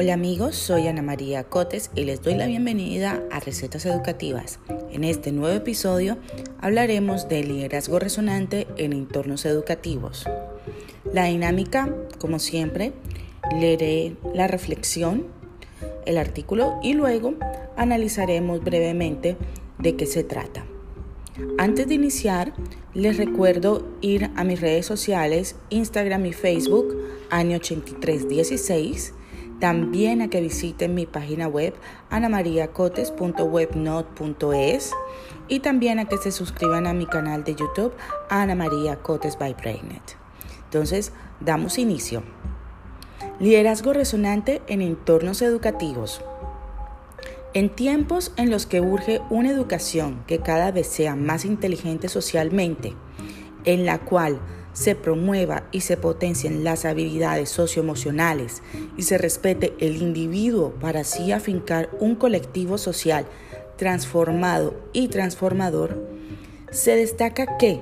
Hola amigos, soy Ana María Cotes y les doy la bienvenida a Recetas Educativas. En este nuevo episodio hablaremos de liderazgo resonante en entornos educativos. La dinámica, como siempre, leeré la reflexión, el artículo y luego analizaremos brevemente de qué se trata. Antes de iniciar, les recuerdo ir a mis redes sociales, Instagram y Facebook, año 8316 también a que visiten mi página web anamariacotes.webnode.es y también a que se suscriban a mi canal de YouTube Ana María Cotes by. Entonces, damos inicio. Liderazgo resonante en entornos educativos. En tiempos en los que urge una educación que cada vez sea más inteligente socialmente, en la cual se promueva y se potencien las habilidades socioemocionales y se respete el individuo para así afincar un colectivo social transformado y transformador, se destaca que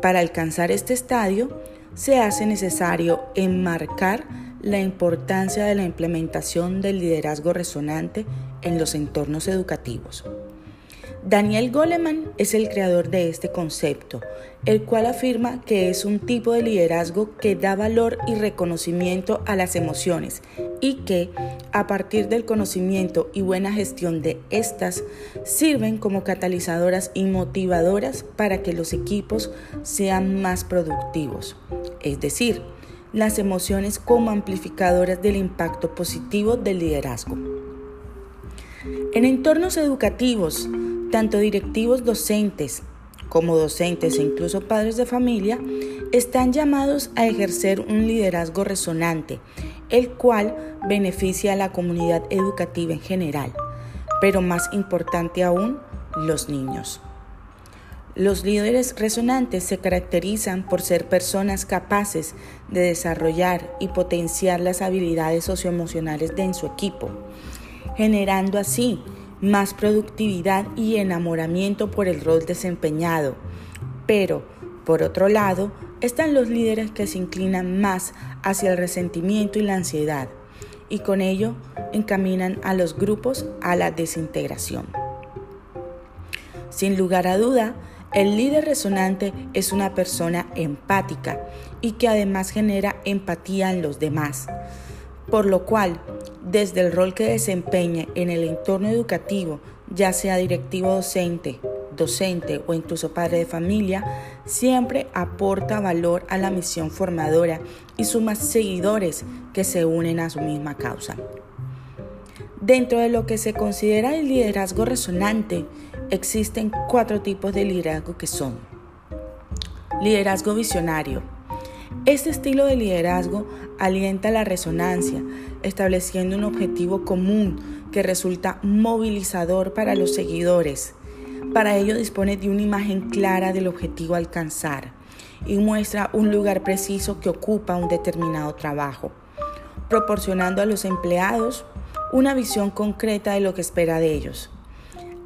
para alcanzar este estadio se hace necesario enmarcar la importancia de la implementación del liderazgo resonante en los entornos educativos. Daniel Goleman es el creador de este concepto, el cual afirma que es un tipo de liderazgo que da valor y reconocimiento a las emociones y que, a partir del conocimiento y buena gestión de estas, sirven como catalizadoras y motivadoras para que los equipos sean más productivos. Es decir, las emociones como amplificadoras del impacto positivo del liderazgo. En entornos educativos, tanto directivos docentes como docentes e incluso padres de familia están llamados a ejercer un liderazgo resonante, el cual beneficia a la comunidad educativa en general, pero más importante aún, los niños. Los líderes resonantes se caracterizan por ser personas capaces de desarrollar y potenciar las habilidades socioemocionales de en su equipo, generando así más productividad y enamoramiento por el rol desempeñado. Pero, por otro lado, están los líderes que se inclinan más hacia el resentimiento y la ansiedad, y con ello encaminan a los grupos a la desintegración. Sin lugar a duda, el líder resonante es una persona empática y que además genera empatía en los demás, por lo cual desde el rol que desempeñe en el entorno educativo, ya sea directivo docente, docente o incluso padre de familia, siempre aporta valor a la misión formadora y suma seguidores que se unen a su misma causa. Dentro de lo que se considera el liderazgo resonante, existen cuatro tipos de liderazgo que son liderazgo visionario, este estilo de liderazgo alienta la resonancia, estableciendo un objetivo común que resulta movilizador para los seguidores. Para ello dispone de una imagen clara del objetivo a alcanzar y muestra un lugar preciso que ocupa un determinado trabajo, proporcionando a los empleados una visión concreta de lo que espera de ellos.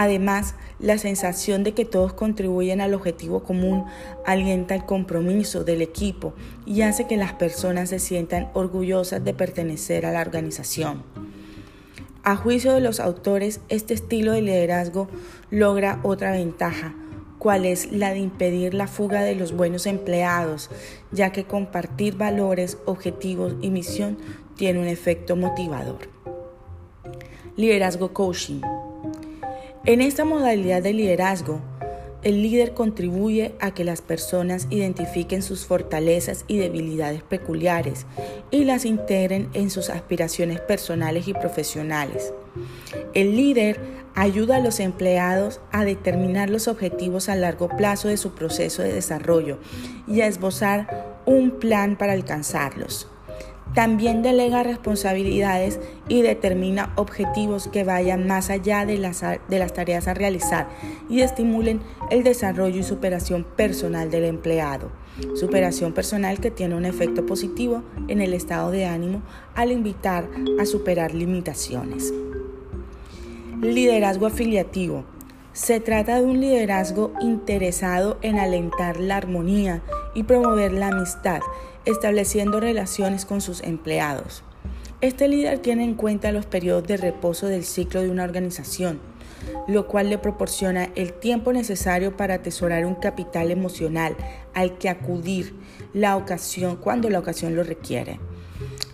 Además, la sensación de que todos contribuyen al objetivo común alienta el compromiso del equipo y hace que las personas se sientan orgullosas de pertenecer a la organización. A juicio de los autores, este estilo de liderazgo logra otra ventaja, cual es la de impedir la fuga de los buenos empleados, ya que compartir valores, objetivos y misión tiene un efecto motivador. Liderazgo Coaching en esta modalidad de liderazgo, el líder contribuye a que las personas identifiquen sus fortalezas y debilidades peculiares y las integren en sus aspiraciones personales y profesionales. El líder ayuda a los empleados a determinar los objetivos a largo plazo de su proceso de desarrollo y a esbozar un plan para alcanzarlos. También delega responsabilidades y determina objetivos que vayan más allá de las, de las, tareas a realizar y estimulen el desarrollo y superación personal del empleado. Superación personal que tiene un efecto positivo en el estado de ánimo al invitar a superar limitaciones. Liderazgo afiliativo. Se trata de un liderazgo interesado en alentar la armonía y promover la amistad estableciendo relaciones con sus empleados. Este líder tiene en cuenta los periodos de reposo del ciclo de una organización, lo cual le proporciona el tiempo necesario para atesorar un capital emocional al que acudir la ocasión cuando la ocasión lo requiere.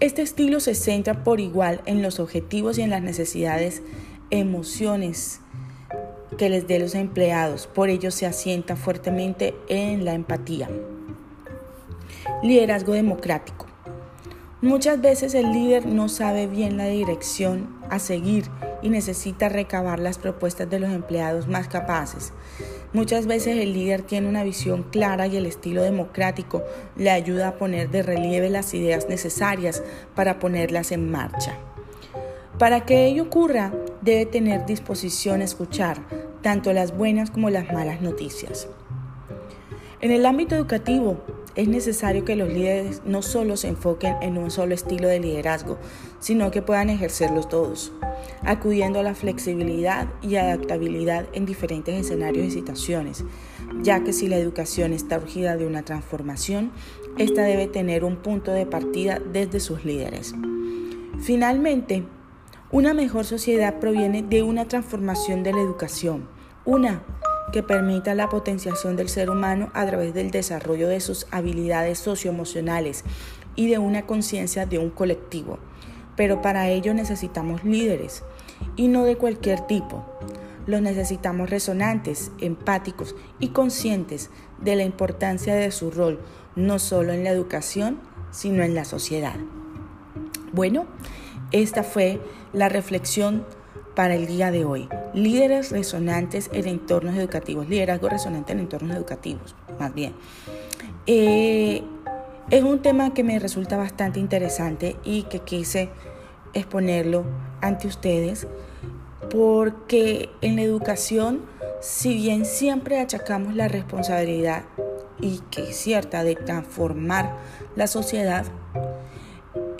Este estilo se centra por igual en los objetivos y en las necesidades, emociones que les dé los empleados. Por ello se asienta fuertemente en la empatía. Liderazgo democrático. Muchas veces el líder no sabe bien la dirección a seguir y necesita recabar las propuestas de los empleados más capaces. Muchas veces el líder tiene una visión clara y el estilo democrático le ayuda a poner de relieve las ideas necesarias para ponerlas en marcha. Para que ello ocurra, debe tener disposición a escuchar tanto las buenas como las malas noticias. En el ámbito educativo, es necesario que los líderes no solo se enfoquen en un solo estilo de liderazgo, sino que puedan ejercerlos todos, acudiendo a la flexibilidad y adaptabilidad en diferentes escenarios y situaciones, ya que si la educación está urgida de una transformación, esta debe tener un punto de partida desde sus líderes. Finalmente, una mejor sociedad proviene de una transformación de la educación, una que permita la potenciación del ser humano a través del desarrollo de sus habilidades socioemocionales y de una conciencia de un colectivo. Pero para ello necesitamos líderes y no de cualquier tipo. Los necesitamos resonantes, empáticos y conscientes de la importancia de su rol, no solo en la educación, sino en la sociedad. Bueno, esta fue la reflexión para el día de hoy. Líderes resonantes en entornos educativos, liderazgo resonante en entornos educativos, más bien. Eh, es un tema que me resulta bastante interesante y que quise exponerlo ante ustedes porque en la educación, si bien siempre achacamos la responsabilidad y que es cierta de transformar la sociedad,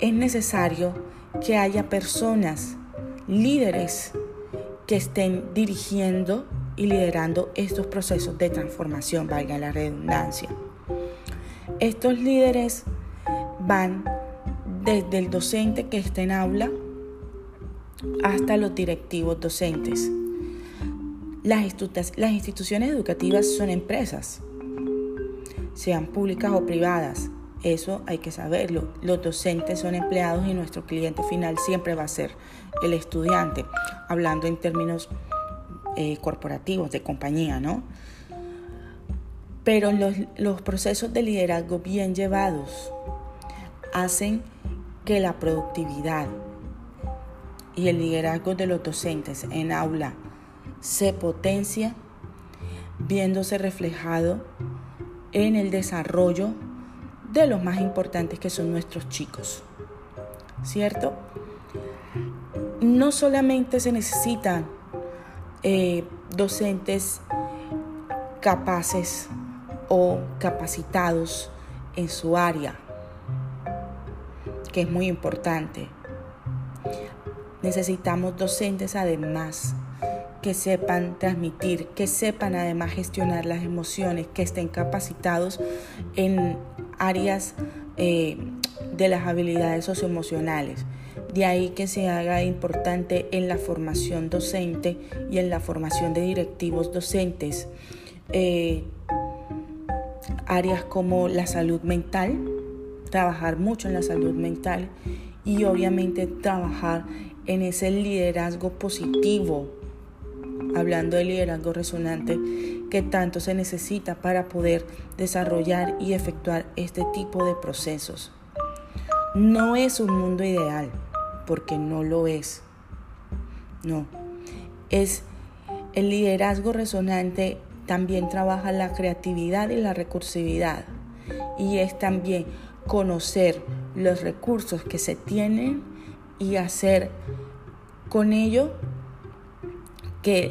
es necesario que haya personas líderes que estén dirigiendo y liderando estos procesos de transformación, valga la redundancia. Estos líderes van desde el docente que está en aula hasta los directivos docentes. Las, instituciones educativas son empresas, sean públicas o privadas, eso hay que saberlo. Los docentes son empleados y nuestro cliente final siempre va a ser el estudiante, hablando en términos eh, corporativos, de compañía, ¿no? Pero los, los procesos de liderazgo bien llevados hacen que la productividad y el liderazgo de los docentes en aula se potencia, viéndose reflejado en el desarrollo de los más importantes que son nuestros chicos. ¿Cierto? No solamente se necesitan eh, docentes capaces o capacitados en su área, que es muy importante. Necesitamos docentes además que sepan transmitir, que sepan además gestionar las emociones, que estén capacitados en áreas eh, de las habilidades socioemocionales. De ahí que se haga importante en la formación docente y en la formación de directivos docentes eh, áreas como la salud mental, trabajar mucho en la salud mental y obviamente trabajar en ese liderazgo positivo, hablando de liderazgo resonante, que tanto se necesita para poder desarrollar y efectuar este tipo de procesos. No es un mundo ideal, porque no lo es. No, es el liderazgo resonante también trabaja la creatividad y la recursividad y es también conocer los recursos que se tienen y hacer con ello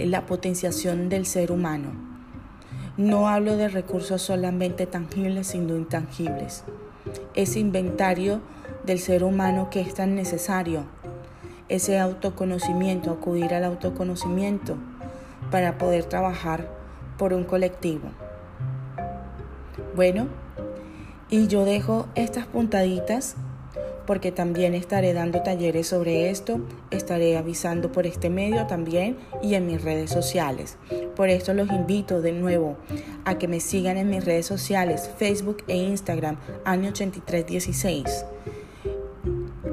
la potenciación del ser humano. No hablo de recursos solamente tangibles, sino intangibles. Ese inventario del ser humano que es tan necesario. Ese autoconocimiento, acudir al autoconocimiento para poder trabajar por un colectivo. Bueno, y yo dejo estas puntaditas porque también estaré dando talleres sobre esto, estaré avisando por este medio también y en mis redes sociales. Por esto los invito de nuevo a que me sigan en mis redes sociales, Facebook e Instagram, año 8316.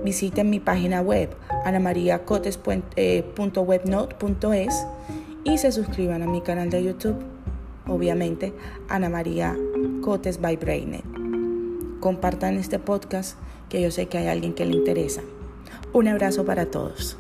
Visiten mi página web, anamariacotes.webnote.es y se suscriban a mi canal de YouTube, obviamente, Ana María Cotes by Brainet. Compartan este podcast que yo sé que hay alguien que le interesa. Un abrazo para todos.